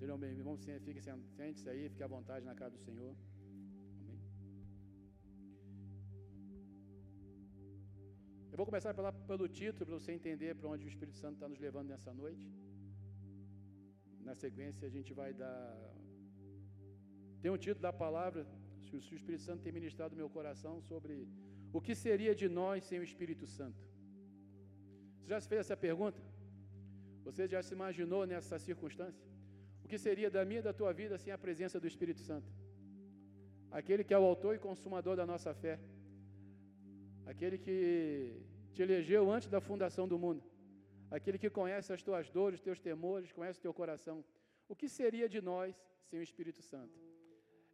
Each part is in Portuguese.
Sejam bem, irmão, fique sente aí, fique à vontade na casa do Senhor. Amém. Eu vou começar pela, pelo título, para você entender para onde o Espírito Santo está nos levando nessa noite. Na sequência, a gente vai dar. Tem um título da palavra, se o Espírito Santo tem ministrado no meu coração, sobre o que seria de nós sem o Espírito Santo. Você já se fez essa pergunta? Você já se imaginou nessa circunstância? Que seria da minha e da tua vida sem a presença do Espírito Santo? Aquele que é o autor e consumador da nossa fé. Aquele que te elegeu antes da fundação do mundo. Aquele que conhece as tuas dores, os teus temores, conhece o teu coração. O que seria de nós sem o Espírito Santo?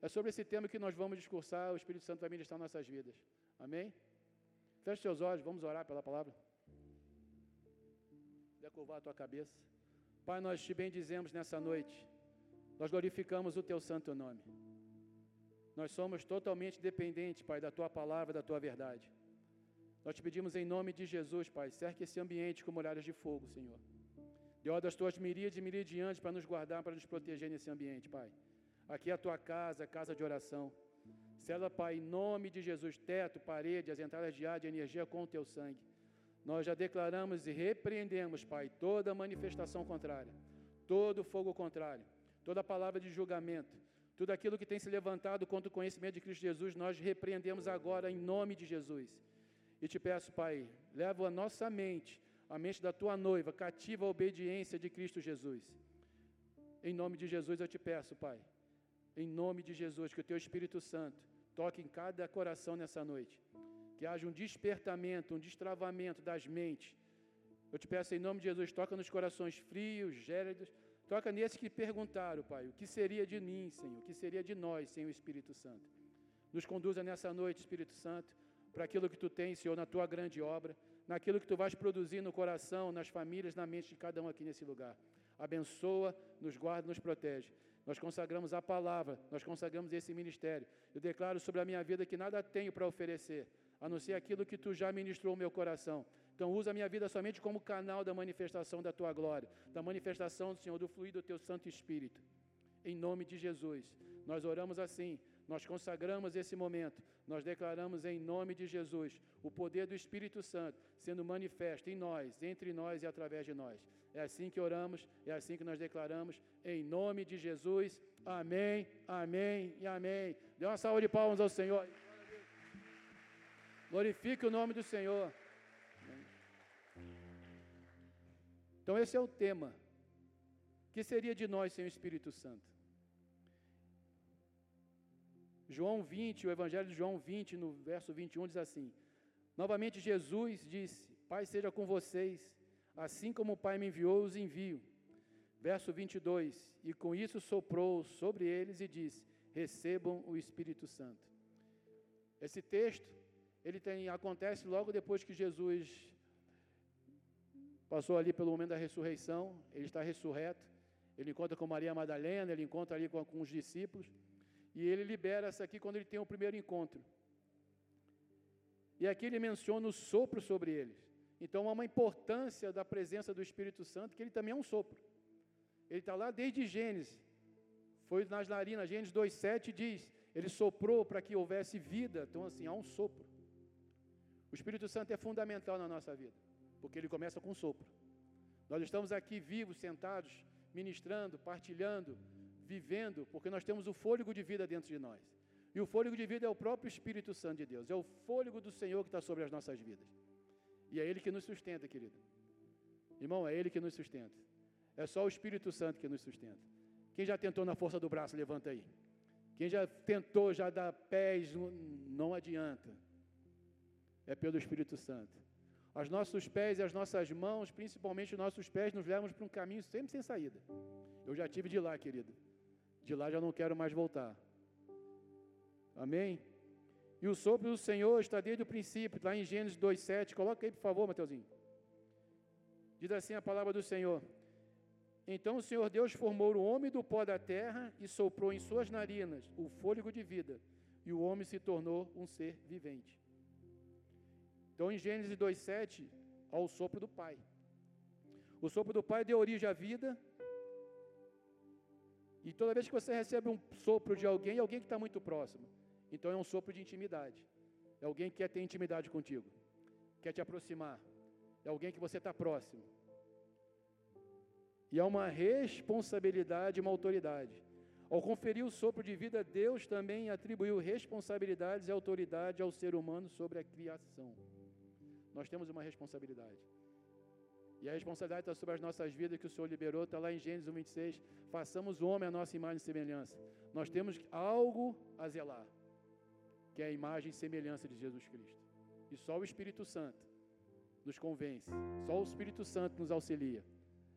É sobre esse tema que nós vamos discursar, o Espírito Santo vai ministrar nossas vidas. Amém? Feche seus olhos, vamos orar pela palavra. Dê curvar a tua cabeça. Pai, nós te bendizemos nessa noite. Nós glorificamos o teu santo nome. Nós somos totalmente dependentes, Pai, da tua palavra, da tua verdade. Nós te pedimos em nome de Jesus, Pai, cerque esse ambiente com muralhas de fogo, Senhor. Dê ordem das tuas miríades e miríades para nos guardar, para nos proteger nesse ambiente, Pai. Aqui é a tua casa, casa de oração. Sela, Pai, em nome de Jesus, teto, parede, as entradas de ar, de energia com o teu sangue. Nós já declaramos e repreendemos, Pai, toda manifestação contrária, todo fogo contrário, toda palavra de julgamento, tudo aquilo que tem se levantado contra o conhecimento de Cristo Jesus, nós repreendemos agora em nome de Jesus. E te peço, Pai, leva a nossa mente, a mente da tua noiva, cativa a obediência de Cristo Jesus. Em nome de Jesus eu te peço, Pai, em nome de Jesus, que o teu Espírito Santo toque em cada coração nessa noite que haja um despertamento, um destravamento das mentes. Eu te peço em nome de Jesus, toca nos corações frios, gélidos, toca nesses que perguntaram, Pai, o que seria de mim, Senhor, o que seria de nós sem o Espírito Santo. Nos conduza nessa noite, Espírito Santo, para aquilo que tu tens, Senhor, na tua grande obra, naquilo que tu vais produzir no coração, nas famílias, na mente de cada um aqui nesse lugar. Abençoa, nos guarda, nos protege. Nós consagramos a palavra, nós consagramos esse ministério. Eu declaro sobre a minha vida que nada tenho para oferecer, a não ser aquilo que tu já ministrou no meu coração. Então, usa a minha vida somente como canal da manifestação da tua glória, da manifestação do Senhor, do fluir do teu Santo Espírito. Em nome de Jesus, nós oramos assim, nós consagramos esse momento, nós declaramos em nome de Jesus o poder do Espírito Santo sendo manifesto em nós, entre nós e através de nós. É assim que oramos, é assim que nós declaramos, em nome de Jesus. Amém, amém e amém. Dê uma salva de palmas ao Senhor. Glorifique o nome do Senhor. Então, esse é o tema. Que seria de nós sem o Espírito Santo? João 20, o Evangelho de João 20, no verso 21, diz assim: Novamente Jesus disse: Pai seja com vocês, assim como o Pai me enviou, os envio. Verso 22: E com isso soprou sobre eles e disse: Recebam o Espírito Santo. Esse texto ele tem, acontece logo depois que Jesus passou ali pelo momento da ressurreição, ele está ressurreto, ele encontra com Maria Madalena, ele encontra ali com, com os discípulos, e ele libera essa aqui quando ele tem o primeiro encontro. E aqui ele menciona o sopro sobre eles. Então há uma importância da presença do Espírito Santo, que ele também é um sopro. Ele está lá desde Gênesis. Foi nas narinas, Gênesis 2,7 diz, ele soprou para que houvesse vida. Então, assim, há um sopro. Espírito Santo é fundamental na nossa vida, porque ele começa com um sopro. Nós estamos aqui vivos, sentados, ministrando, partilhando, vivendo, porque nós temos o fôlego de vida dentro de nós. E o fôlego de vida é o próprio Espírito Santo de Deus, é o fôlego do Senhor que está sobre as nossas vidas. E é Ele que nos sustenta, querido. Irmão, é Ele que nos sustenta. É só o Espírito Santo que nos sustenta. Quem já tentou na força do braço, levanta aí. Quem já tentou já dar pés, não adianta é pelo Espírito Santo. Os nossos pés e as nossas mãos, principalmente os nossos pés, nos levam para um caminho sempre sem saída. Eu já tive de lá, querido. De lá já não quero mais voltar. Amém? E o sopro do Senhor está desde o princípio, lá em Gênesis 2,7. Coloca aí, por favor, Mateuzinho. Diz assim a palavra do Senhor. Então o Senhor Deus formou o homem do pó da terra e soprou em suas narinas o fôlego de vida, e o homem se tornou um ser vivente. Então, em Gênesis 2,7, ao sopro do Pai. O sopro do Pai deu origem à vida. E toda vez que você recebe um sopro de alguém, é alguém que está muito próximo. Então é um sopro de intimidade. É alguém que quer ter intimidade contigo, quer te aproximar. É alguém que você está próximo. E é uma responsabilidade, uma autoridade. Ao conferir o sopro de vida, Deus também atribuiu responsabilidades e autoridade ao ser humano sobre a criação. Nós temos uma responsabilidade. E a responsabilidade está sobre as nossas vidas que o Senhor liberou, está lá em Gênesis 1, 26. Façamos o homem a nossa imagem e semelhança. Nós temos algo a zelar, que é a imagem e semelhança de Jesus Cristo. E só o Espírito Santo nos convence, só o Espírito Santo nos auxilia.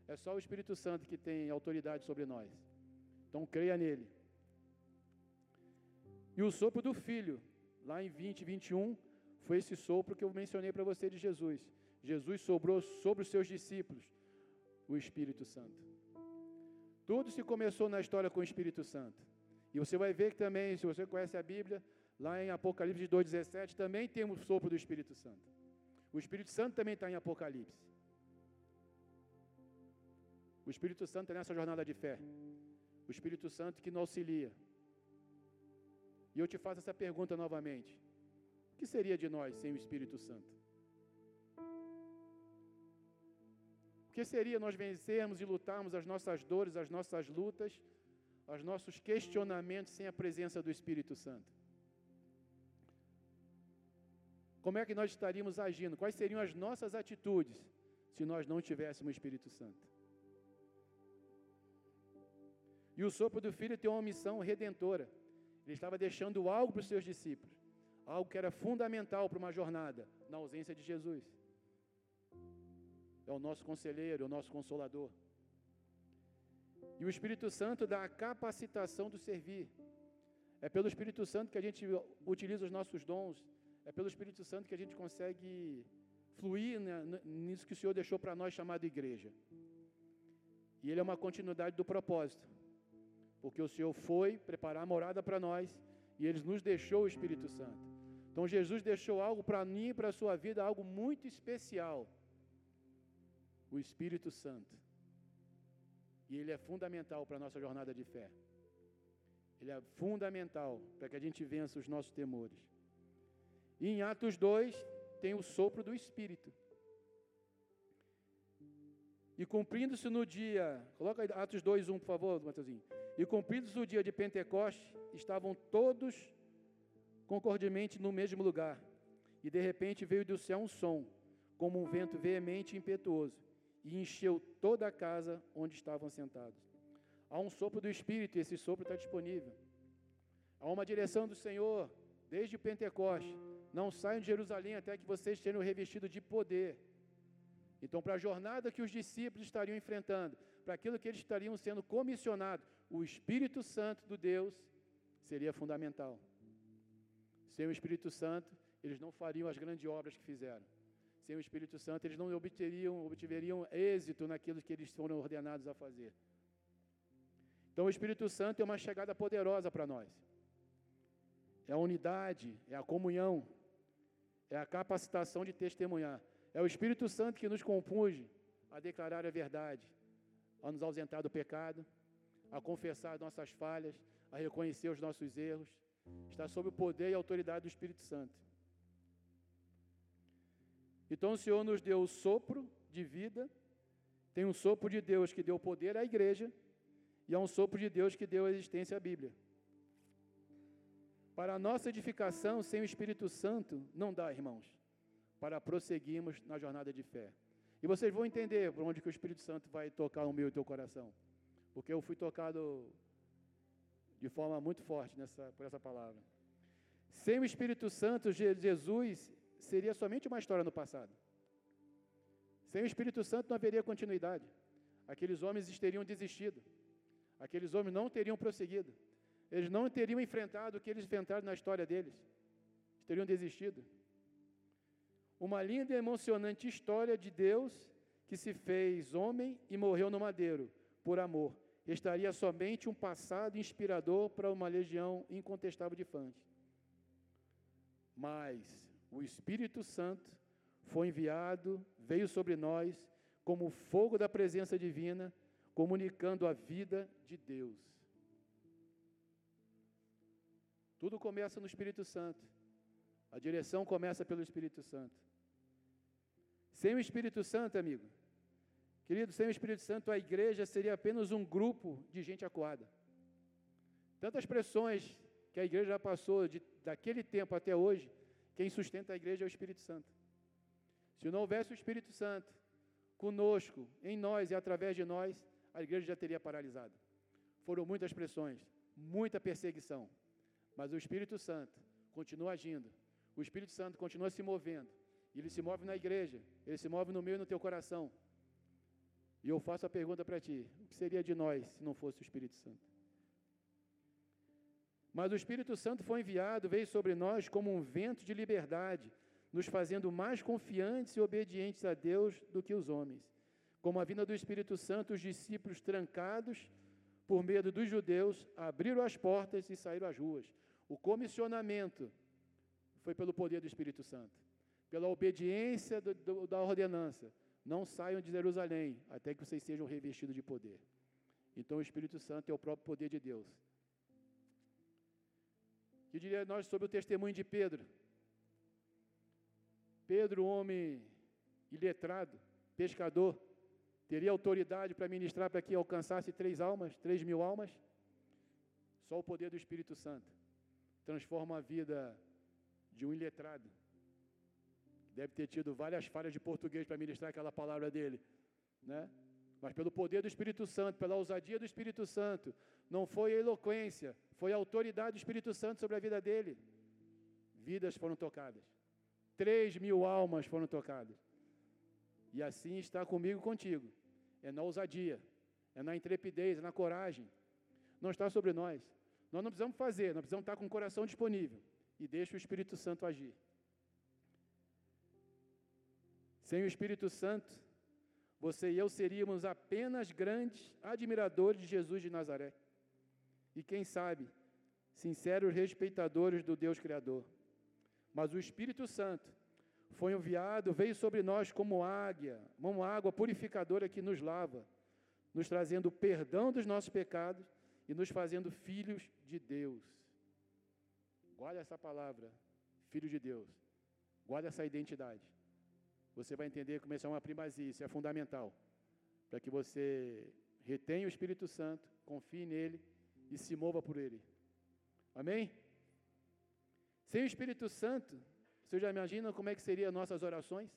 É só o Espírito Santo que tem autoridade sobre nós. Então creia nele. E o sopro do Filho, lá em 20, 21, foi esse sopro que eu mencionei para você de Jesus. Jesus sobrou sobre os seus discípulos o Espírito Santo. Tudo se começou na história com o Espírito Santo. E você vai ver que também, se você conhece a Bíblia, lá em Apocalipse 2,17, também tem o sopro do Espírito Santo. O Espírito Santo também está em Apocalipse. O Espírito Santo é nessa jornada de fé. O Espírito Santo que nos auxilia. E eu te faço essa pergunta novamente: O que seria de nós sem o Espírito Santo? O que seria nós vencermos e lutarmos as nossas dores, as nossas lutas, os nossos questionamentos sem a presença do Espírito Santo? Como é que nós estaríamos agindo? Quais seriam as nossas atitudes se nós não tivéssemos o Espírito Santo? E o sopro do Filho tem uma missão redentora. Ele estava deixando algo para os seus discípulos, algo que era fundamental para uma jornada, na ausência de Jesus. É o nosso conselheiro, é o nosso consolador. E o Espírito Santo dá a capacitação do servir. É pelo Espírito Santo que a gente utiliza os nossos dons. É pelo Espírito Santo que a gente consegue fluir né, nisso que o Senhor deixou para nós chamado igreja. E ele é uma continuidade do propósito porque o Senhor foi preparar a morada para nós e Ele nos deixou o Espírito Santo. Então Jesus deixou algo para mim e para a sua vida, algo muito especial: o Espírito Santo. E ele é fundamental para a nossa jornada de fé. Ele é fundamental para que a gente vença os nossos temores. E em Atos 2 tem o sopro do Espírito. E cumprindo-se no dia, coloca Atos 2, 1, por favor, Matheusinho. E cumpridos o dia de Pentecoste, estavam todos concordemente no mesmo lugar. E de repente veio do céu um som, como um vento veemente e impetuoso, e encheu toda a casa onde estavam sentados. Há um sopro do Espírito, e esse sopro está disponível. Há uma direção do Senhor, desde Pentecoste. Não saiam de Jerusalém até que vocês tenham revestido de poder. Então, para a jornada que os discípulos estariam enfrentando, para aquilo que eles estariam sendo comissionados, o Espírito Santo do Deus seria fundamental. Sem o Espírito Santo, eles não fariam as grandes obras que fizeram. Sem o Espírito Santo, eles não obteriam, obtiveriam êxito naquilo que eles foram ordenados a fazer. Então, o Espírito Santo é uma chegada poderosa para nós. É a unidade, é a comunhão, é a capacitação de testemunhar. É o Espírito Santo que nos compunge a declarar a verdade, a nos ausentar do pecado, a confessar nossas falhas, a reconhecer os nossos erros. Está sob o poder e autoridade do Espírito Santo. Então o Senhor nos deu o sopro de vida, tem um sopro de Deus que deu poder à igreja, e há um sopro de Deus que deu a existência à Bíblia. Para a nossa edificação, sem o Espírito Santo, não dá, irmãos, para prosseguirmos na jornada de fé. E vocês vão entender por onde que o Espírito Santo vai tocar o meu e o teu coração. Porque eu fui tocado de forma muito forte nessa, por essa palavra. Sem o Espírito Santo, Jesus seria somente uma história no passado. Sem o Espírito Santo não haveria continuidade. Aqueles homens teriam desistido. Aqueles homens não teriam prosseguido. Eles não teriam enfrentado o que eles enfrentaram na história deles. Eles teriam desistido. Uma linda e emocionante história de Deus que se fez homem e morreu no madeiro por amor. Estaria somente um passado inspirador para uma legião incontestável de fãs. Mas o Espírito Santo foi enviado, veio sobre nós como fogo da presença divina, comunicando a vida de Deus. Tudo começa no Espírito Santo. A direção começa pelo Espírito Santo. Sem o Espírito Santo, amigo, querido, sem o Espírito Santo, a igreja seria apenas um grupo de gente acuada. Tantas pressões que a igreja já passou de, daquele tempo até hoje, quem sustenta a igreja é o Espírito Santo. Se não houvesse o Espírito Santo conosco, em nós e através de nós, a igreja já teria paralisado. Foram muitas pressões, muita perseguição, mas o Espírito Santo continua agindo, o Espírito Santo continua se movendo, ele se move na igreja, ele se move no meu e no teu coração. E eu faço a pergunta para ti: o que seria de nós se não fosse o Espírito Santo? Mas o Espírito Santo foi enviado, veio sobre nós como um vento de liberdade, nos fazendo mais confiantes e obedientes a Deus do que os homens. Como a vinda do Espírito Santo, os discípulos trancados por medo dos judeus abriram as portas e saíram às ruas. O comissionamento foi pelo poder do Espírito Santo, pela obediência do, do, da ordenança. Não saiam de Jerusalém até que vocês sejam revestidos de poder. Então o Espírito Santo é o próprio poder de Deus. Que diria nós sobre o testemunho de Pedro? Pedro, homem iletrado, pescador, teria autoridade para ministrar para que alcançasse três almas, três mil almas? Só o poder do Espírito Santo transforma a vida de um iletrado. Deve ter tido várias falhas de português para ministrar aquela palavra dele, né? Mas pelo poder do Espírito Santo, pela ousadia do Espírito Santo, não foi a eloquência, foi a autoridade do Espírito Santo sobre a vida dele. Vidas foram tocadas. Três mil almas foram tocadas. E assim está comigo contigo. É na ousadia, é na intrepidez, é na coragem. Não está sobre nós. Nós não precisamos fazer, nós precisamos estar com o coração disponível. E deixa o Espírito Santo agir. Sem o Espírito Santo, você e eu seríamos apenas grandes admiradores de Jesus de Nazaré. E quem sabe, sinceros respeitadores do Deus Criador. Mas o Espírito Santo foi enviado, veio sobre nós como águia, uma água purificadora que nos lava, nos trazendo perdão dos nossos pecados e nos fazendo filhos de Deus. Guarda essa palavra, filho de Deus. Guarda essa identidade. Você vai entender como isso é uma primazia, isso é fundamental. Para que você retenha o Espírito Santo, confie nele e se mova por ele. Amém? Sem o Espírito Santo, você já imagina como é que seriam nossas orações?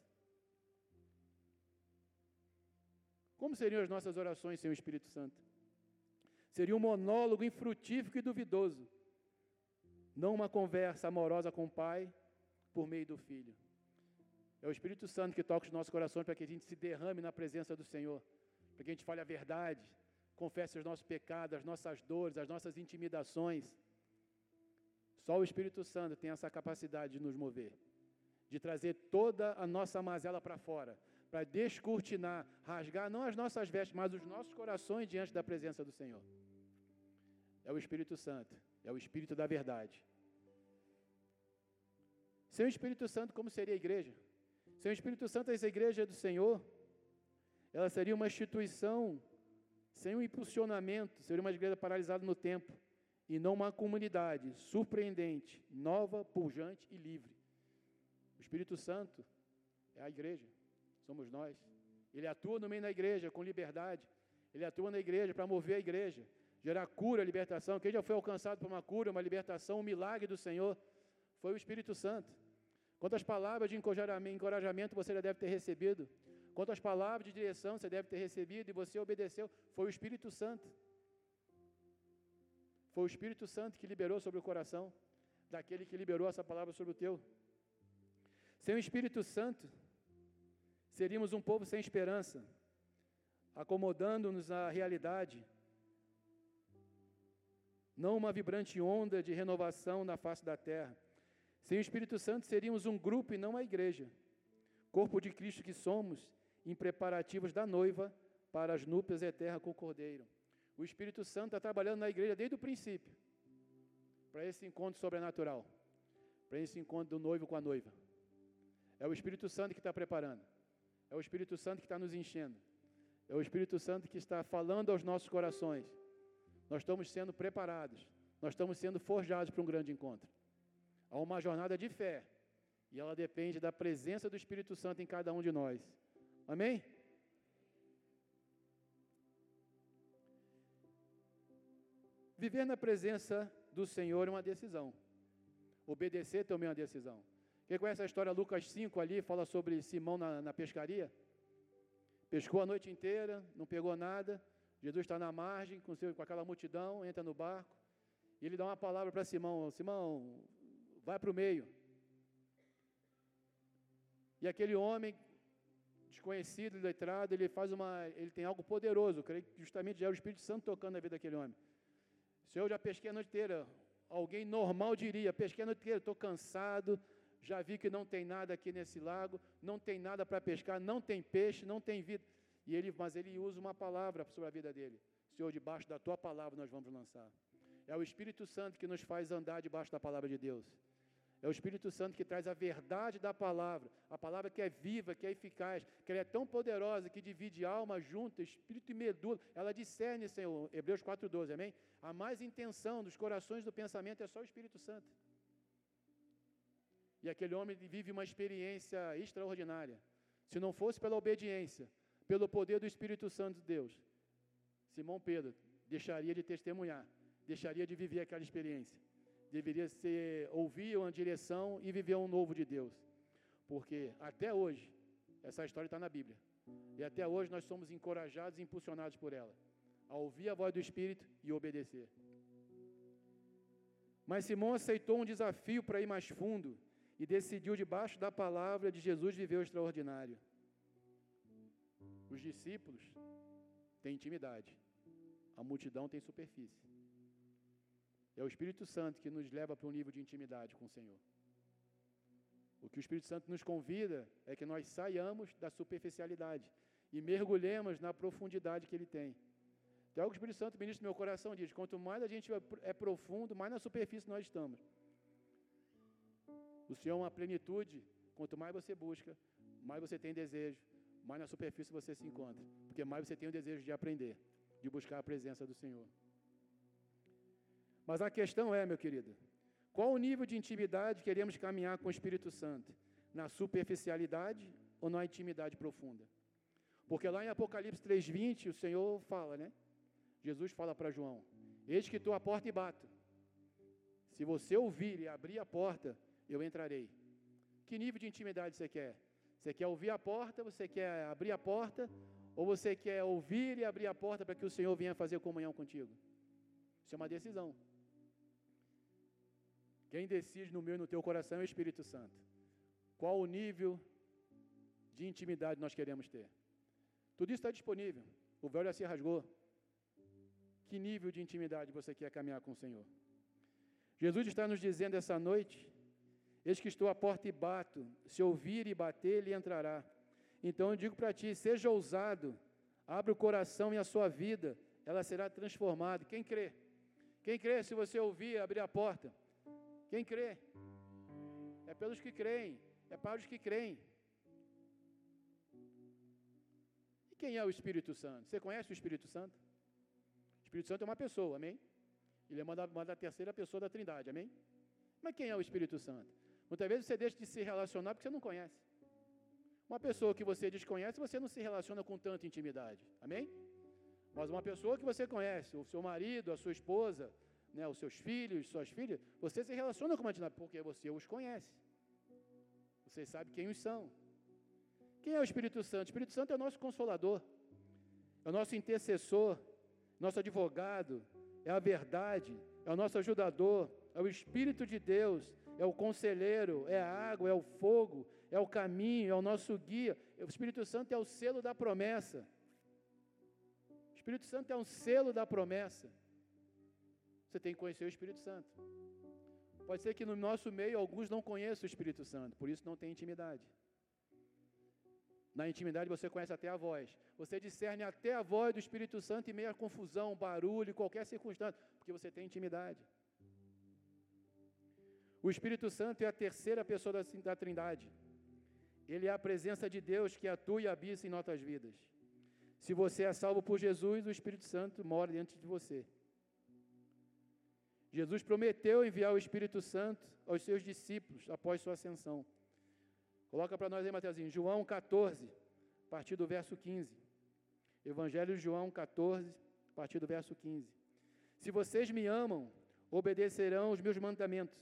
Como seriam as nossas orações sem o Espírito Santo? Seria um monólogo infrutífero e duvidoso, não uma conversa amorosa com o Pai por meio do Filho. É o Espírito Santo que toca os nossos corações para que a gente se derrame na presença do Senhor, para que a gente fale a verdade, confesse os nossos pecados, as nossas dores, as nossas intimidações. Só o Espírito Santo tem essa capacidade de nos mover, de trazer toda a nossa mazela para fora, para descortinar, rasgar não as nossas vestes, mas os nossos corações diante da presença do Senhor. É o Espírito Santo, é o Espírito da verdade. Sem o Espírito Santo, como seria a igreja? Sem o Espírito Santo, essa igreja do Senhor, ela seria uma instituição sem um impulsionamento, seria uma igreja paralisada no tempo e não uma comunidade surpreendente, nova, pujante e livre. O Espírito Santo é a igreja, somos nós. Ele atua no meio da igreja com liberdade. Ele atua na igreja para mover a igreja, gerar cura, libertação. Quem já foi alcançado por uma cura, uma libertação, um milagre do Senhor, foi o Espírito Santo. Quantas palavras de encorajamento você já deve ter recebido? Quantas palavras de direção você deve ter recebido e você obedeceu? Foi o Espírito Santo. Foi o Espírito Santo que liberou sobre o coração daquele que liberou essa palavra sobre o teu. Sem o Espírito Santo, seríamos um povo sem esperança, acomodando-nos à realidade, não uma vibrante onda de renovação na face da terra. Sem o Espírito Santo, seríamos um grupo e não a igreja, corpo de Cristo que somos, em preparativos da noiva para as núpcias eternas com o Cordeiro. O Espírito Santo está trabalhando na igreja desde o princípio, para esse encontro sobrenatural, para esse encontro do noivo com a noiva. É o Espírito Santo que está preparando, é o Espírito Santo que está nos enchendo, é o Espírito Santo que está falando aos nossos corações. Nós estamos sendo preparados nós estamos sendo forjados para um grande encontro. Há uma jornada de fé, e ela depende da presença do Espírito Santo em cada um de nós. Amém? Viver na presença do Senhor é uma decisão. Obedecer também é uma decisão. Quem conhece a história Lucas 5 ali, fala sobre Simão na, na pescaria? Pescou a noite inteira, não pegou nada. Jesus está na margem com, seu, com aquela multidão, entra no barco. E ele dá uma palavra para Simão: Simão, vai para o meio. E aquele homem, desconhecido, letrado, ele faz uma. Ele tem algo poderoso, creio que justamente já é o Espírito Santo tocando na vida daquele homem. Senhor, eu já pesquei a noite inteira. Alguém normal diria: pesquei a noite inteira, estou cansado, já vi que não tem nada aqui nesse lago, não tem nada para pescar, não tem peixe, não tem vida. E ele, mas ele usa uma palavra sobre a vida dele. Senhor, debaixo da tua palavra nós vamos lançar. É o Espírito Santo que nos faz andar debaixo da palavra de Deus. É o Espírito Santo que traz a verdade da palavra, a palavra que é viva, que é eficaz, que ela é tão poderosa que divide alma junta, espírito e medula. Ela discerne, Senhor, Hebreus 4,12, amém? A mais intenção dos corações do pensamento é só o Espírito Santo. E aquele homem vive uma experiência extraordinária. Se não fosse pela obediência, pelo poder do Espírito Santo de Deus, Simão Pedro deixaria de testemunhar, deixaria de viver aquela experiência deveria ser ouvir uma direção e viver um novo de Deus. Porque até hoje, essa história está na Bíblia. E até hoje nós somos encorajados e impulsionados por ela, a ouvir a voz do Espírito e obedecer. Mas Simão aceitou um desafio para ir mais fundo e decidiu, debaixo da palavra de Jesus, viver o extraordinário. Os discípulos têm intimidade, a multidão tem superfície. É o Espírito Santo que nos leva para um nível de intimidade com o Senhor. O que o Espírito Santo nos convida é que nós saiamos da superficialidade e mergulhemos na profundidade que Ele tem. Tem algo que o Espírito Santo ministra no meu coração diz: quanto mais a gente é profundo, mais na superfície nós estamos. O Senhor é uma plenitude. Quanto mais você busca, mais você tem desejo, mais na superfície você se encontra. Porque mais você tem o desejo de aprender, de buscar a presença do Senhor. Mas a questão é, meu querido, qual o nível de intimidade queremos caminhar com o Espírito Santo? Na superficialidade ou na intimidade profunda? Porque lá em Apocalipse 3:20 o Senhor fala, né? Jesus fala para João: Eis que estou à porta e bato. Se você ouvir e abrir a porta, eu entrarei. Que nível de intimidade você quer? Você quer ouvir a porta? Você quer abrir a porta? Ou você quer ouvir e abrir a porta para que o Senhor venha fazer comunhão contigo? Isso é uma decisão. Quem decide no meu e no teu coração é o Espírito Santo. Qual o nível de intimidade nós queremos ter? Tudo isso está disponível. O véu já se rasgou. Que nível de intimidade você quer caminhar com o Senhor? Jesus está nos dizendo essa noite: Eis que estou à porta e bato. Se ouvir e bater, ele entrará. Então eu digo para ti: seja ousado, abre o coração e a sua vida, ela será transformada. Quem crê? Quem crê se você ouvir, abrir a porta? Quem crê? É pelos que creem, é para os que creem. E quem é o Espírito Santo? Você conhece o Espírito Santo? O Espírito Santo é uma pessoa, amém? Ele é uma da, uma da terceira pessoa da Trindade, amém? Mas quem é o Espírito Santo? Muitas vezes você deixa de se relacionar porque você não conhece. Uma pessoa que você desconhece, você não se relaciona com tanta intimidade, amém? Mas uma pessoa que você conhece, o seu marido, a sua esposa, né, os seus filhos, suas filhas, você se relaciona com uma dinâmica porque você os conhece. Você sabe quem os são. Quem é o Espírito Santo? O Espírito Santo é o nosso consolador, é o nosso intercessor, nosso advogado, é a verdade, é o nosso ajudador, é o Espírito de Deus, é o conselheiro, é a água, é o fogo, é o caminho, é o nosso guia. O Espírito Santo é o selo da promessa. O Espírito Santo é um selo da promessa. Você tem que conhecer o Espírito Santo. Pode ser que no nosso meio alguns não conheçam o Espírito Santo, por isso não tem intimidade. Na intimidade você conhece até a voz. Você discerne até a voz do Espírito Santo em meio à confusão, barulho, qualquer circunstância, porque você tem intimidade. O Espírito Santo é a terceira pessoa da, da Trindade. Ele é a presença de Deus que atua e habita em nossas vidas. Se você é salvo por Jesus, o Espírito Santo mora dentro de você. Jesus prometeu enviar o Espírito Santo aos seus discípulos após sua ascensão. Coloca para nós aí, Mateuzinho, João 14, a partir do verso 15. Evangelho de João 14, a partir do verso 15. Se vocês me amam, obedecerão os meus mandamentos.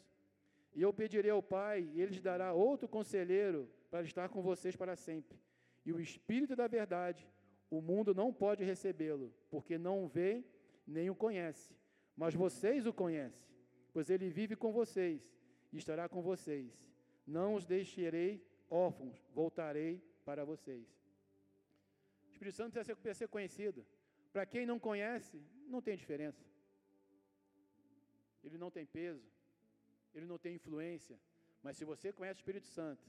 E eu pedirei ao Pai, e ele lhes dará outro conselheiro para estar com vocês para sempre. E o Espírito da Verdade, o mundo não pode recebê-lo, porque não o vê nem o conhece. Mas vocês o conhecem, pois ele vive com vocês e estará com vocês. Não os deixarei órfãos, voltarei para vocês. O Espírito Santo precisa ser conhecido. Para quem não conhece, não tem diferença. Ele não tem peso, ele não tem influência. Mas se você conhece o Espírito Santo,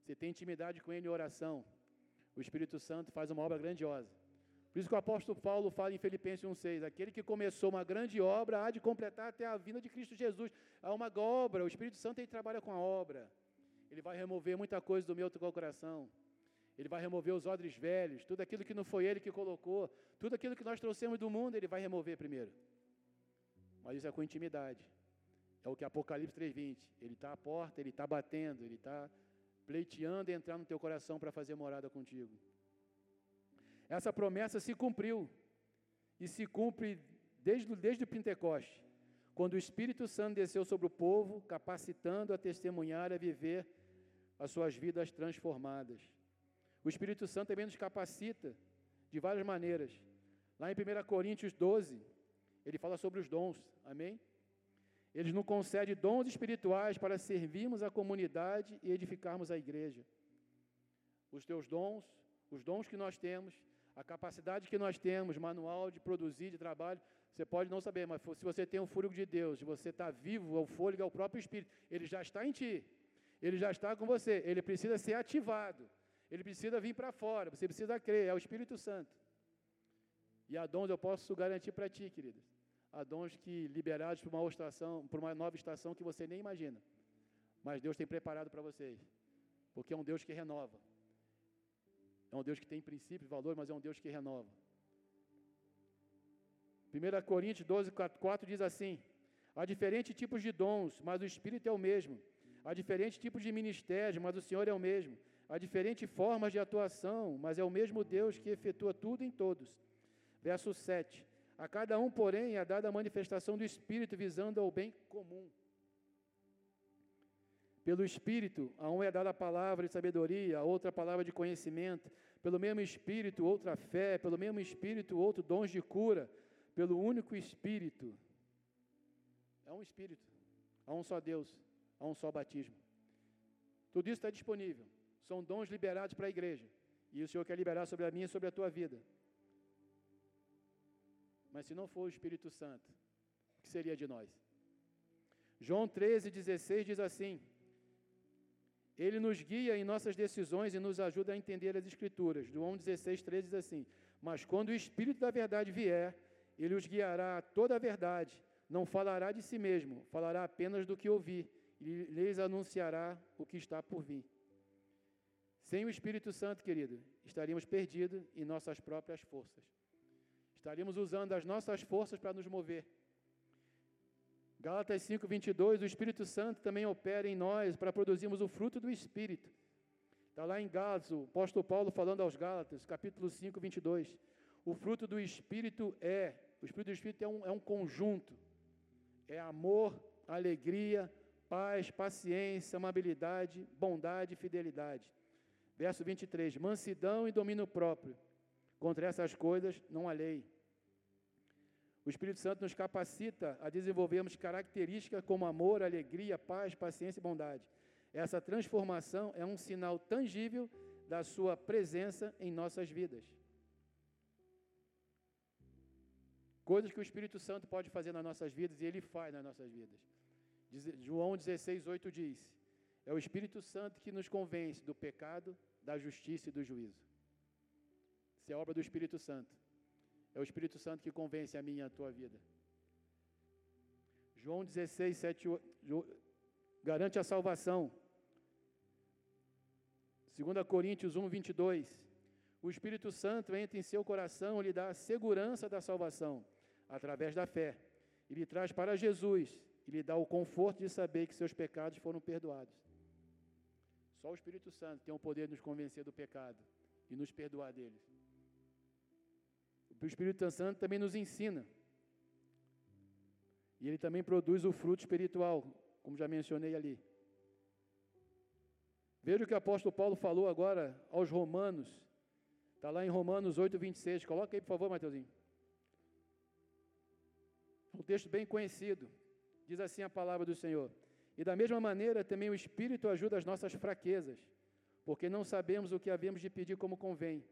você tem intimidade com ele em oração, o Espírito Santo faz uma obra grandiosa. Por isso que o apóstolo Paulo fala em Filipenses 1,6: aquele que começou uma grande obra há de completar até a vinda de Cristo Jesus. Há uma obra, o Espírito Santo ele trabalha com a obra. Ele vai remover muita coisa do meu coração. Ele vai remover os odres velhos, tudo aquilo que não foi ele que colocou, tudo aquilo que nós trouxemos do mundo, ele vai remover primeiro. Mas isso é com intimidade. É o que Apocalipse 3,20. Ele está à porta, ele está batendo, ele está pleiteando entrar no teu coração para fazer morada contigo. Essa promessa se cumpriu. E se cumpre desde, desde o Pentecoste, quando o Espírito Santo desceu sobre o povo, capacitando a testemunhar e a viver as suas vidas transformadas. O Espírito Santo também nos capacita de várias maneiras. Lá em 1 Coríntios 12, ele fala sobre os dons, amém? Ele nos concede dons espirituais para servirmos a comunidade e edificarmos a igreja. Os teus dons, os dons que nós temos, a capacidade que nós temos, manual de produzir, de trabalho, você pode não saber, mas se você tem o fôlego de Deus, se você está vivo, o fôlego é o próprio Espírito, ele já está em ti, ele já está com você, ele precisa ser ativado, ele precisa vir para fora, você precisa crer, é o Espírito Santo. E há dons eu posso garantir para ti, queridos. Há dons que liberados para uma para uma nova estação que você nem imagina. Mas Deus tem preparado para vocês. Porque é um Deus que renova. É um Deus que tem princípios, valores, mas é um Deus que renova. 1 Coríntios 12, 4 diz assim: Há diferentes tipos de dons, mas o Espírito é o mesmo. Há diferentes tipos de ministérios, mas o Senhor é o mesmo. Há diferentes formas de atuação, mas é o mesmo Deus que efetua tudo em todos. Verso 7. A cada um, porém, é dada a manifestação do Espírito visando ao bem comum. Pelo Espírito, a um é dada a palavra de sabedoria, a outra a palavra de conhecimento. Pelo mesmo Espírito, outra fé. Pelo mesmo Espírito, outro dons de cura. Pelo único Espírito. É um Espírito. Há um só Deus. Há um só batismo. Tudo isso está disponível. São dons liberados para a igreja. E o Senhor quer liberar sobre a minha e sobre a tua vida. Mas se não for o Espírito Santo, o que seria de nós? João 13, 16 diz assim: Ele nos guia em nossas decisões e nos ajuda a entender as Escrituras. João 16, 13 diz assim: Mas quando o Espírito da verdade vier, ele os guiará a toda a verdade. Não falará de si mesmo, falará apenas do que ouvir e lhes anunciará o que está por vir. Sem o Espírito Santo, querido, estaríamos perdidos em nossas próprias forças. Estaríamos usando as nossas forças para nos mover. Gálatas 5, 22, o Espírito Santo também opera em nós para produzirmos o fruto do Espírito. Está lá em Gálatas, o apóstolo Paulo falando aos Gálatas, capítulo 5, 22. O fruto do Espírito é, o Espírito do Espírito é um, é um conjunto, é amor, alegria, paz, paciência, amabilidade, bondade e fidelidade. Verso 23, mansidão e domínio próprio. Contra essas coisas não há lei. O Espírito Santo nos capacita a desenvolvermos características como amor, alegria, paz, paciência e bondade. Essa transformação é um sinal tangível da Sua presença em nossas vidas. Coisas que o Espírito Santo pode fazer nas nossas vidas e Ele faz nas nossas vidas. João 16, 8 diz: É o Espírito Santo que nos convence do pecado, da justiça e do juízo. Isso é obra do Espírito Santo. É o Espírito Santo que convence a minha e a tua vida. João 16, 7, 8, garante a salvação. 2 Coríntios 1, 22. O Espírito Santo entra em seu coração e lhe dá a segurança da salvação, através da fé. e lhe traz para Jesus e lhe dá o conforto de saber que seus pecados foram perdoados. Só o Espírito Santo tem o poder de nos convencer do pecado e nos perdoar deles. O Espírito Santo também nos ensina. E ele também produz o fruto espiritual, como já mencionei ali. Veja o que o apóstolo Paulo falou agora aos Romanos. Está lá em Romanos 8, 26. Coloca aí, por favor, Mateuzinho. Um texto bem conhecido. Diz assim a palavra do Senhor. E da mesma maneira, também o Espírito ajuda as nossas fraquezas, porque não sabemos o que havemos de pedir como convém,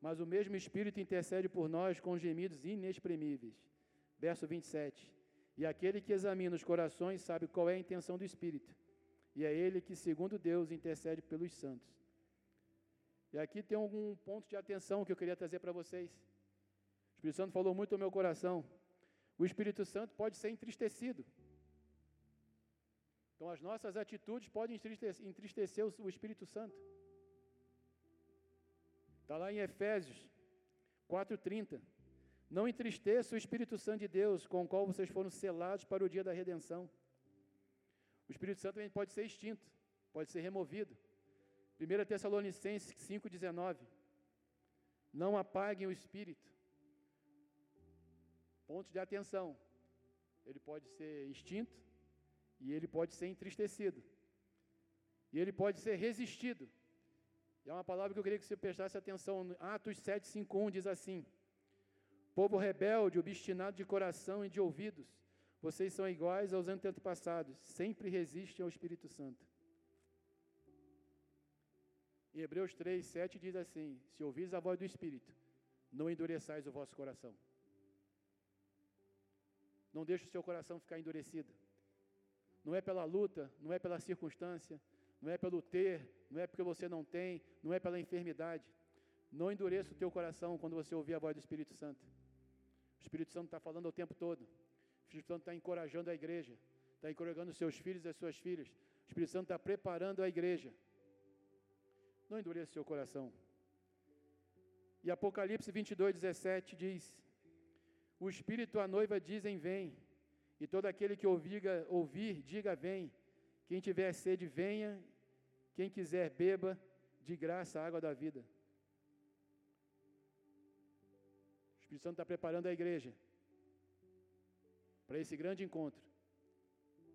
mas o mesmo Espírito intercede por nós com gemidos inexprimíveis. Verso 27. E aquele que examina os corações sabe qual é a intenção do Espírito, e é ele que, segundo Deus, intercede pelos santos. E aqui tem algum ponto de atenção que eu queria trazer para vocês. O Espírito Santo falou muito ao meu coração. O Espírito Santo pode ser entristecido. Então, as nossas atitudes podem entristecer o Espírito Santo. Está lá em Efésios 4,30. Não entristeça o Espírito Santo de Deus, com o qual vocês foram selados para o dia da redenção. O Espírito Santo também pode ser extinto, pode ser removido. 1 Tessalonicenses 5,19. Não apaguem o Espírito. Ponto de atenção. Ele pode ser extinto e ele pode ser entristecido. E ele pode ser resistido. É uma palavra que eu queria que você prestasse atenção. Atos 7, 5, 1 diz assim: Povo rebelde, obstinado de coração e de ouvidos, vocês são iguais aos antepassados, sempre resistem ao Espírito Santo. Em Hebreus 3, 7 diz assim: Se ouvis a voz do Espírito, não endureçais o vosso coração. Não deixe o seu coração ficar endurecido. Não é pela luta, não é pela circunstância, não é pelo ter, não é porque você não tem, não é pela enfermidade. Não endureça o teu coração quando você ouvir a voz do Espírito Santo. O Espírito Santo está falando o tempo todo. O Espírito Santo está encorajando a igreja, está encorajando os seus filhos e as suas filhas. O Espírito Santo está preparando a igreja. Não endureça o seu coração. E Apocalipse 22, 17 diz: O Espírito a noiva dizem: Vem. E todo aquele que ouviga, ouvir, diga: Vem. Quem tiver sede, venha. Quem quiser, beba de graça a água da vida. O Espírito Santo está preparando a igreja para esse grande encontro.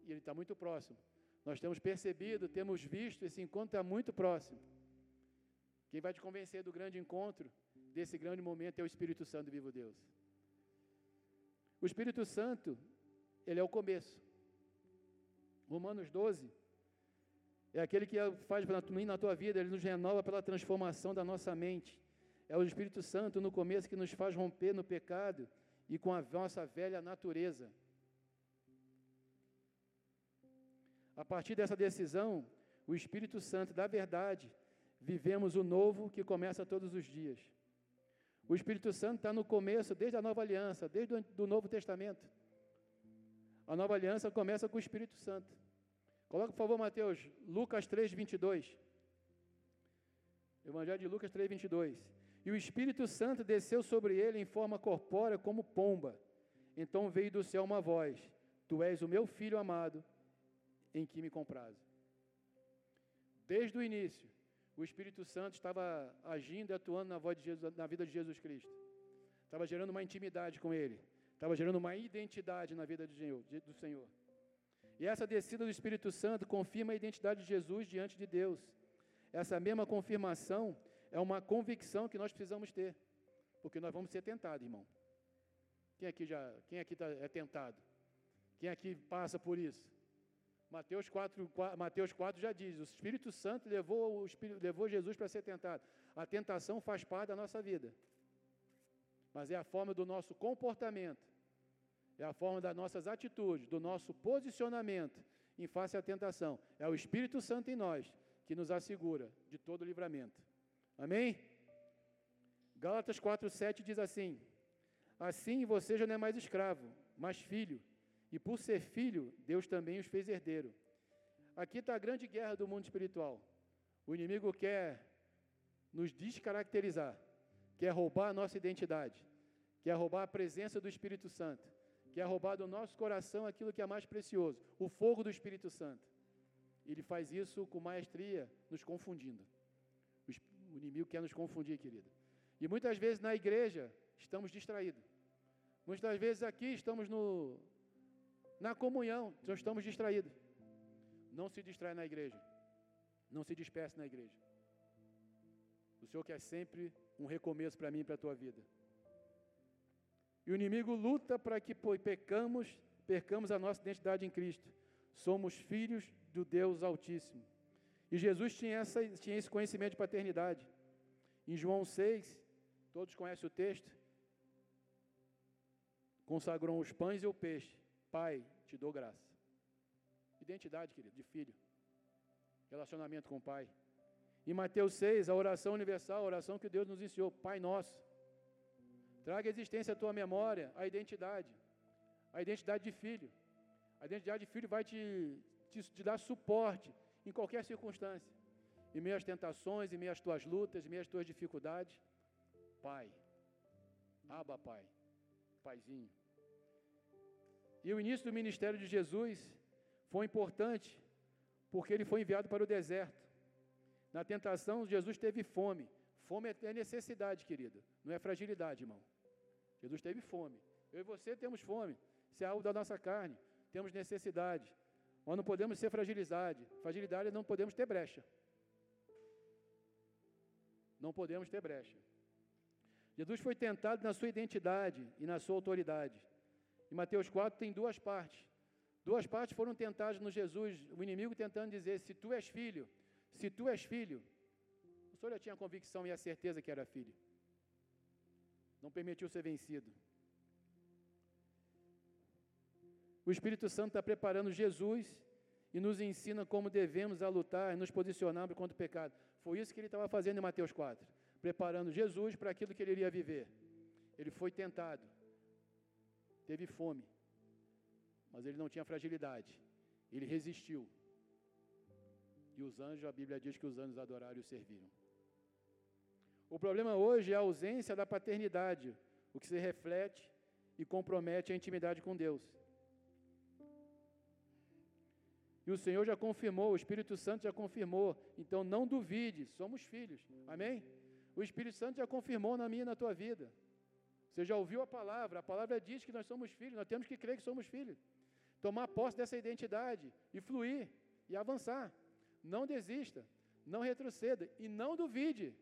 E ele está muito próximo. Nós temos percebido, temos visto, esse encontro está muito próximo. Quem vai te convencer do grande encontro, desse grande momento, é o Espírito Santo, vivo Deus. O Espírito Santo, ele é o começo. Romanos 12 é aquele que faz na tua vida, ele nos renova pela transformação da nossa mente. É o Espírito Santo no começo que nos faz romper no pecado e com a nossa velha natureza. A partir dessa decisão, o Espírito Santo da verdade, vivemos o novo que começa todos os dias. O Espírito Santo está no começo, desde a nova aliança, desde o Novo Testamento. A nova aliança começa com o Espírito Santo. Coloca, por favor, Mateus, Lucas 3, 22. Evangelho de Lucas 3, 22. E o Espírito Santo desceu sobre ele em forma corpórea como pomba. Então veio do céu uma voz: Tu és o meu filho amado, em que me comprazo. Desde o início, o Espírito Santo estava agindo e atuando na, voz de Jesus, na vida de Jesus Cristo. Estava gerando uma intimidade com Ele. Estava gerando uma identidade na vida do Senhor. E essa descida do Espírito Santo confirma a identidade de Jesus diante de Deus. Essa mesma confirmação é uma convicção que nós precisamos ter, porque nós vamos ser tentados, irmão. Quem aqui já, quem aqui tá, é tentado? Quem aqui passa por isso? Mateus 4, 4, Mateus 4 já diz: o Espírito Santo levou, o Espírito, levou Jesus para ser tentado. A tentação faz parte da nossa vida, mas é a forma do nosso comportamento é a forma das nossas atitudes, do nosso posicionamento em face à tentação. É o Espírito Santo em nós que nos assegura de todo livramento. Amém? Gálatas 4,7 diz assim: Assim você já não é mais escravo, mas filho, e por ser filho, Deus também os fez herdeiro. Aqui está a grande guerra do mundo espiritual. O inimigo quer nos descaracterizar, quer roubar a nossa identidade, quer roubar a presença do Espírito Santo, quer roubar do nosso coração aquilo que é mais precioso, o fogo do Espírito Santo. Ele faz isso com maestria, nos confundindo. O inimigo quer nos confundir, querido. E muitas vezes na igreja estamos distraídos. Muitas vezes aqui estamos no, na comunhão, então estamos distraídos. Não se distrai na igreja. Não se disperse na igreja. O Senhor quer sempre um recomeço para mim e para a tua vida. E o inimigo luta para que pecamos, percamos a nossa identidade em Cristo. Somos filhos do Deus Altíssimo. E Jesus tinha, essa, tinha esse conhecimento de paternidade. Em João 6, todos conhecem o texto. Consagrou os pães e o peixe. Pai, te dou graça. Identidade, querido, de filho. Relacionamento com o Pai. Em Mateus 6, a oração universal, a oração que Deus nos ensinou, Pai nosso. Traga a existência à tua memória, a identidade. A identidade de filho. A identidade de filho vai te, te, te dar suporte em qualquer circunstância. Em meio às tentações, em meio às tuas lutas, em meio às tuas dificuldades. Pai. Aba, Pai. Paizinho. E o início do ministério de Jesus foi importante, porque ele foi enviado para o deserto. Na tentação, Jesus teve fome. Fome é necessidade, querida, não é fragilidade, irmão. Jesus teve fome. Eu e você temos fome. Isso é algo da nossa carne. Temos necessidade. Nós não podemos ser fragilidade. Fragilidade não podemos ter brecha. Não podemos ter brecha. Jesus foi tentado na sua identidade e na sua autoridade. Em Mateus 4 tem duas partes. Duas partes foram tentadas no Jesus, o inimigo tentando dizer: se tu és filho, se tu és filho. Senhor já tinha a convicção e a certeza que era filho. Não permitiu ser vencido. O Espírito Santo está preparando Jesus e nos ensina como devemos a lutar e nos posicionarmos contra o pecado. Foi isso que ele estava fazendo em Mateus 4, preparando Jesus para aquilo que ele iria viver. Ele foi tentado, teve fome, mas ele não tinha fragilidade. Ele resistiu. E os anjos, a Bíblia diz que os anjos adoraram e o serviram. O problema hoje é a ausência da paternidade, o que se reflete e compromete a intimidade com Deus. E o Senhor já confirmou, o Espírito Santo já confirmou. Então não duvide, somos filhos. Amém? O Espírito Santo já confirmou na minha e na tua vida. Você já ouviu a palavra, a palavra diz que nós somos filhos, nós temos que crer que somos filhos. Tomar posse dessa identidade e fluir e avançar. Não desista, não retroceda e não duvide.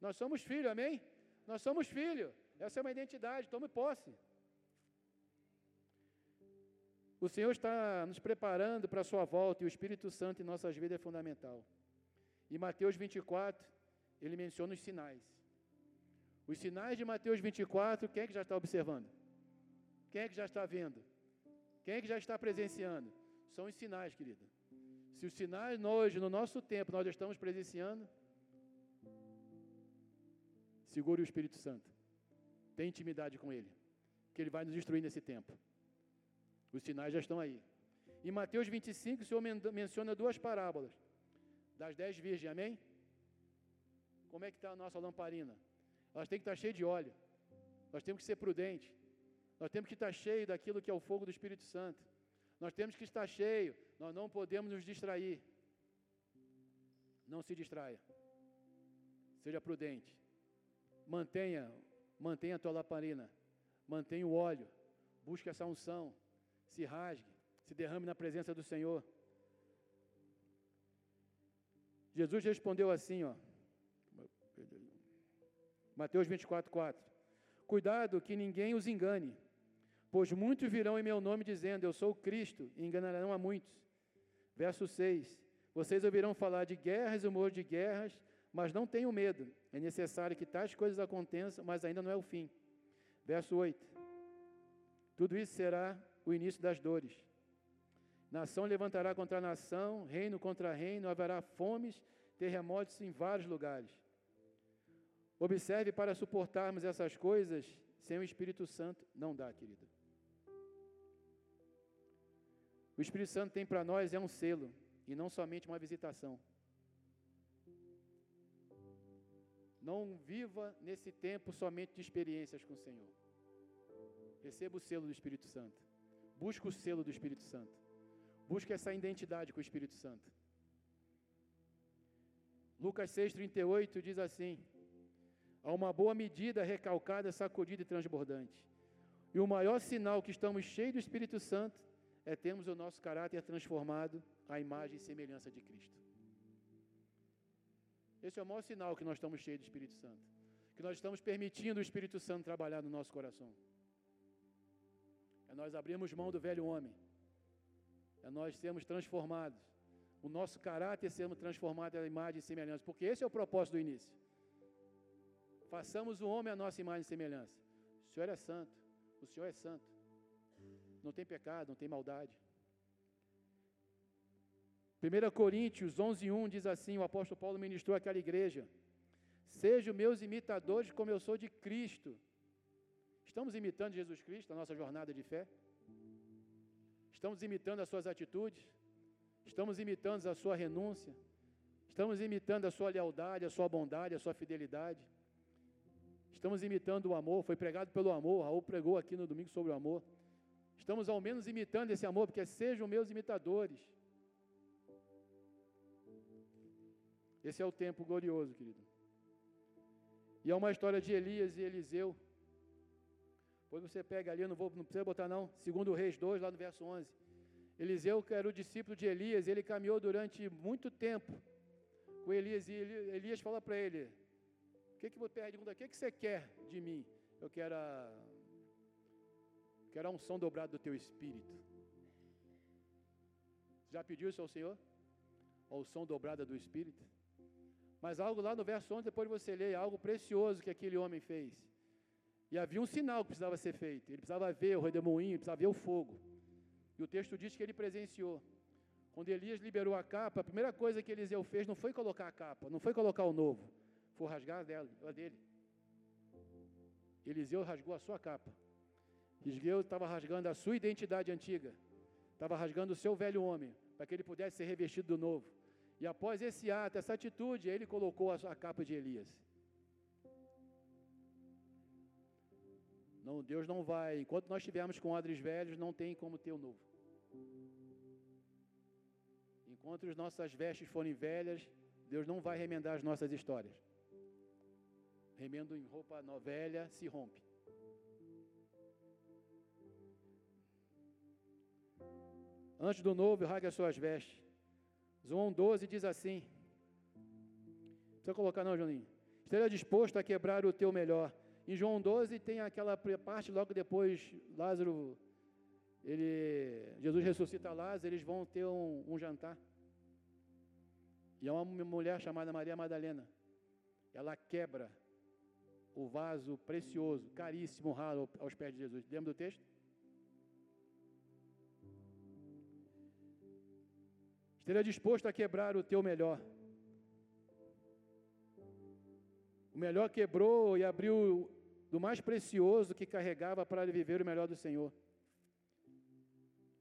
Nós somos filhos, amém? Nós somos filhos. Essa é uma identidade, tome posse. O Senhor está nos preparando para a sua volta e o Espírito Santo em nossas vidas é fundamental. Em Mateus 24, ele menciona os sinais. Os sinais de Mateus 24, quem é que já está observando? Quem é que já está vendo? Quem é que já está presenciando? São os sinais, querida. Se os sinais hoje, no nosso tempo, nós estamos presenciando, Segure o Espírito Santo. Tenha intimidade com Ele, que Ele vai nos instruir nesse tempo. Os sinais já estão aí. Em Mateus 25, o Senhor menciona duas parábolas das dez virgens, amém? Como é que está a nossa lamparina? Elas têm que estar cheias de óleo. Nós temos que ser prudentes. Nós temos que estar cheios daquilo que é o fogo do Espírito Santo. Nós temos que estar cheio. Nós não podemos nos distrair. Não se distraia. Seja prudente. Mantenha, mantenha a tua lamparina, mantenha o óleo, busque essa unção, se rasgue, se derrame na presença do Senhor. Jesus respondeu assim, ó. Mateus 24, 4. Cuidado que ninguém os engane, pois muitos virão em meu nome dizendo, eu sou Cristo, e enganarão a muitos. Verso 6. Vocês ouvirão falar de guerras e rumor de guerras, mas não tenham medo, é necessário que tais coisas aconteçam, mas ainda não é o fim. Verso 8: Tudo isso será o início das dores. Nação levantará contra nação, reino contra reino, haverá fomes, terremotos em vários lugares. Observe para suportarmos essas coisas sem o Espírito Santo, não dá, querido. O Espírito Santo tem para nós é um selo e não somente uma visitação. Não viva nesse tempo somente de experiências com o Senhor. Receba o selo do Espírito Santo. Busque o selo do Espírito Santo. Busque essa identidade com o Espírito Santo. Lucas 6,38 diz assim: Há uma boa medida recalcada, sacudida e transbordante. E o maior sinal que estamos cheios do Espírito Santo é termos o nosso caráter transformado à imagem e semelhança de Cristo. Esse é o maior sinal que nós estamos cheios do Espírito Santo. Que nós estamos permitindo o Espírito Santo trabalhar no nosso coração. É nós abrirmos mão do velho homem. É nós sermos transformados. O nosso caráter sermos transformados à imagem e semelhança. Porque esse é o propósito do início. Façamos o homem a nossa imagem e semelhança. O Senhor é santo. O Senhor é santo. Não tem pecado, não tem maldade. 1 Coríntios 11, 1 diz assim: o apóstolo Paulo ministrou aquela igreja. Sejam meus imitadores como eu sou de Cristo. Estamos imitando Jesus Cristo, a nossa jornada de fé? Estamos imitando as suas atitudes? Estamos imitando a sua renúncia? Estamos imitando a sua lealdade, a sua bondade, a sua fidelidade? Estamos imitando o amor, foi pregado pelo amor, Raul pregou aqui no domingo sobre o amor. Estamos ao menos imitando esse amor, porque sejam meus imitadores. Esse é o tempo glorioso, querido. E é uma história de Elias e Eliseu. Depois você pega ali, não, vou, não precisa botar não, segundo Reis 2, lá no verso 11. Eliseu, que era o discípulo de Elias, ele caminhou durante muito tempo com Elias, e Elias fala para ele, o que, que pergunta, o que, que você quer de mim? Eu quero a, quero a unção dobrada do teu espírito. Já pediu isso ao Senhor? A unção dobrada do espírito? Mas algo lá no verso 11, depois você lê, algo precioso que aquele homem fez. E havia um sinal que precisava ser feito. Ele precisava ver o redemoinho, ele precisava ver o fogo. E o texto diz que ele presenciou. Quando Elias liberou a capa, a primeira coisa que Eliseu fez não foi colocar a capa, não foi colocar o novo, foi rasgar a dele. Eliseu rasgou a sua capa. Eliseu estava rasgando a sua identidade antiga, estava rasgando o seu velho homem, para que ele pudesse ser revestido do novo. E após esse ato, essa atitude, ele colocou a, capa de Elias. Não, Deus não vai. Enquanto nós estivermos com odres velhos, não tem como ter o novo. Enquanto as nossas vestes forem velhas, Deus não vai remendar as nossas histórias. Remendo em roupa velha se rompe. Antes do novo, rasgue as suas vestes. João 12 diz assim: Precisa colocar, não, Joninho? Esteja disposto a quebrar o teu melhor. Em João 12 tem aquela parte, logo depois, Lázaro, ele, Jesus ressuscita Lázaro, eles vão ter um, um jantar. E é uma mulher chamada Maria Madalena. Ela quebra o vaso precioso, caríssimo, raro aos pés de Jesus. Lembra do texto? Esteja disposto a quebrar o teu melhor. O melhor quebrou e abriu do mais precioso que carregava para viver o melhor do Senhor.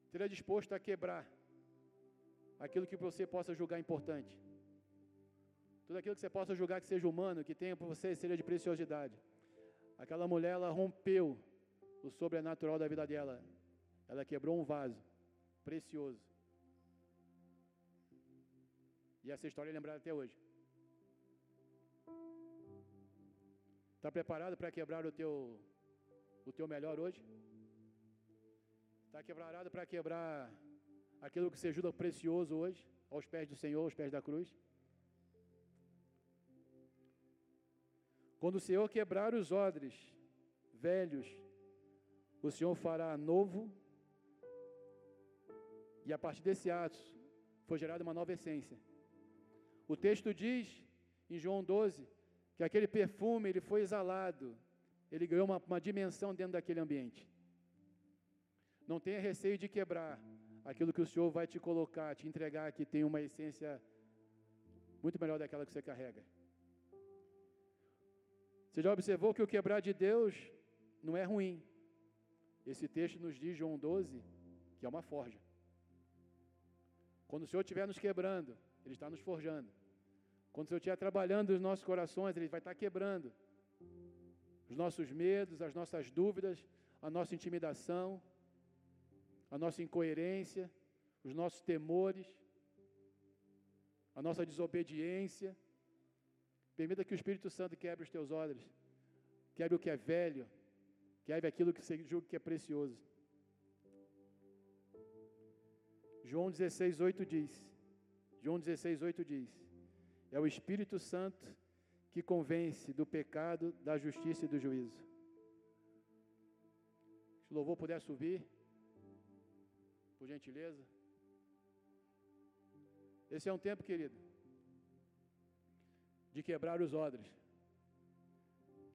Esteja disposto a quebrar aquilo que você possa julgar importante. Tudo aquilo que você possa julgar que seja humano, que tenha para você seja de preciosidade. Aquela mulher, ela rompeu o sobrenatural da vida dela. Ela quebrou um vaso precioso. E essa história é lembrada até hoje. Está preparado para quebrar o teu, o teu melhor hoje? Está preparado para quebrar aquilo que se ajuda precioso hoje, aos pés do Senhor, aos pés da cruz? Quando o Senhor quebrar os odres velhos, o Senhor fará novo, e a partir desse ato foi gerada uma nova essência. O texto diz, em João 12, que aquele perfume ele foi exalado, ele ganhou uma, uma dimensão dentro daquele ambiente. Não tenha receio de quebrar aquilo que o Senhor vai te colocar, te entregar, que tem uma essência muito melhor daquela que você carrega. Você já observou que o quebrar de Deus não é ruim. Esse texto nos diz, João 12, que é uma forja. Quando o Senhor estiver nos quebrando, ele está nos forjando. Quando o Senhor estiver trabalhando nos nossos corações, Ele vai estar quebrando os nossos medos, as nossas dúvidas, a nossa intimidação, a nossa incoerência, os nossos temores, a nossa desobediência. Permita que o Espírito Santo quebre os teus olhos, quebre o que é velho, quebre aquilo que você julga que é precioso. João 16, 8 diz: João 16, 8 diz: É o Espírito Santo que convence do pecado, da justiça e do juízo. Se o louvor puder subir, por gentileza. Esse é um tempo, querido, de quebrar os odres,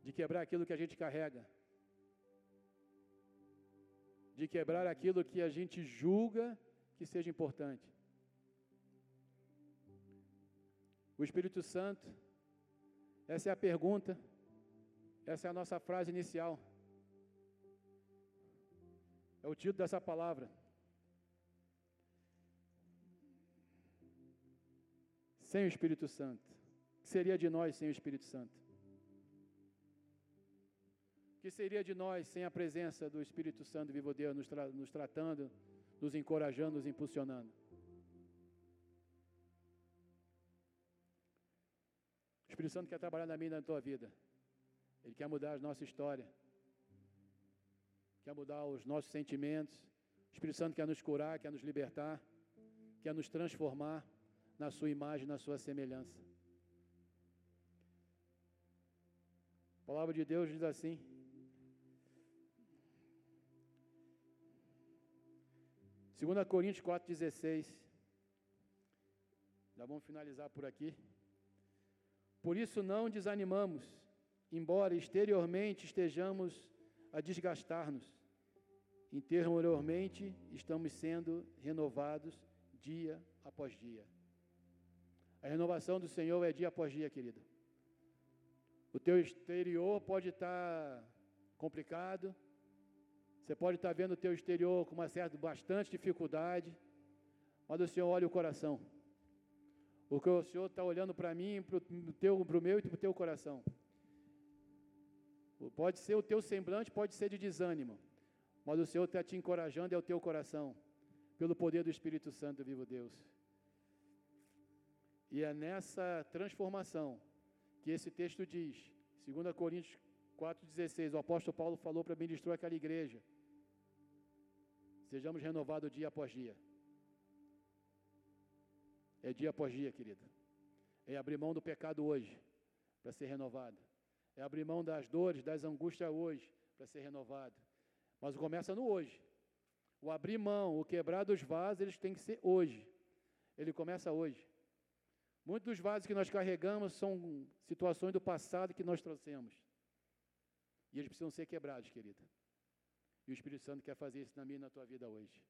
de quebrar aquilo que a gente carrega, de quebrar aquilo que a gente julga que seja importante. O Espírito Santo, essa é a pergunta, essa é a nossa frase inicial. É o título dessa palavra. Sem o Espírito Santo. O que seria de nós sem o Espírito Santo? O que seria de nós sem a presença do Espírito Santo, vivo Deus, nos, tra nos tratando, nos encorajando, nos impulsionando? Espírito Santo quer trabalhar na minha e na tua vida. Ele quer mudar a nossa história. Quer mudar os nossos sentimentos. O Espírito Santo quer nos curar, quer nos libertar, quer nos transformar na sua imagem, na sua semelhança. A palavra de Deus diz assim: Segunda Coríntios 4:16. Já vamos finalizar por aqui. Por isso não desanimamos, embora exteriormente estejamos a desgastar-nos. Interiormente estamos sendo renovados dia após dia. A renovação do Senhor é dia após dia, querido. O teu exterior pode estar complicado, você pode estar vendo o teu exterior com uma certa, bastante dificuldade, mas o Senhor olha o coração. O que o Senhor está olhando para mim, para o meu e para o teu coração. Pode ser o teu semblante, pode ser de desânimo, mas o Senhor está te encorajando, é o teu coração, pelo poder do Espírito Santo, vivo Deus. E é nessa transformação que esse texto diz, 2 Coríntios 4,16, o apóstolo Paulo falou para ministrar aquela igreja. Sejamos renovados dia após dia. É dia após dia, querida. É abrir mão do pecado hoje, para ser renovado. É abrir mão das dores, das angústias hoje, para ser renovado. Mas começa no hoje. O abrir mão, o quebrar dos vasos, eles têm que ser hoje. Ele começa hoje. Muitos dos vasos que nós carregamos são situações do passado que nós trouxemos. E eles precisam ser quebrados, querida. E o Espírito Santo quer fazer isso na minha e na tua vida hoje.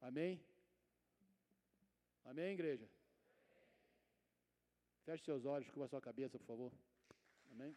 Amém? Amém, igreja? Feche seus olhos, cubra a sua cabeça, por favor. Amém?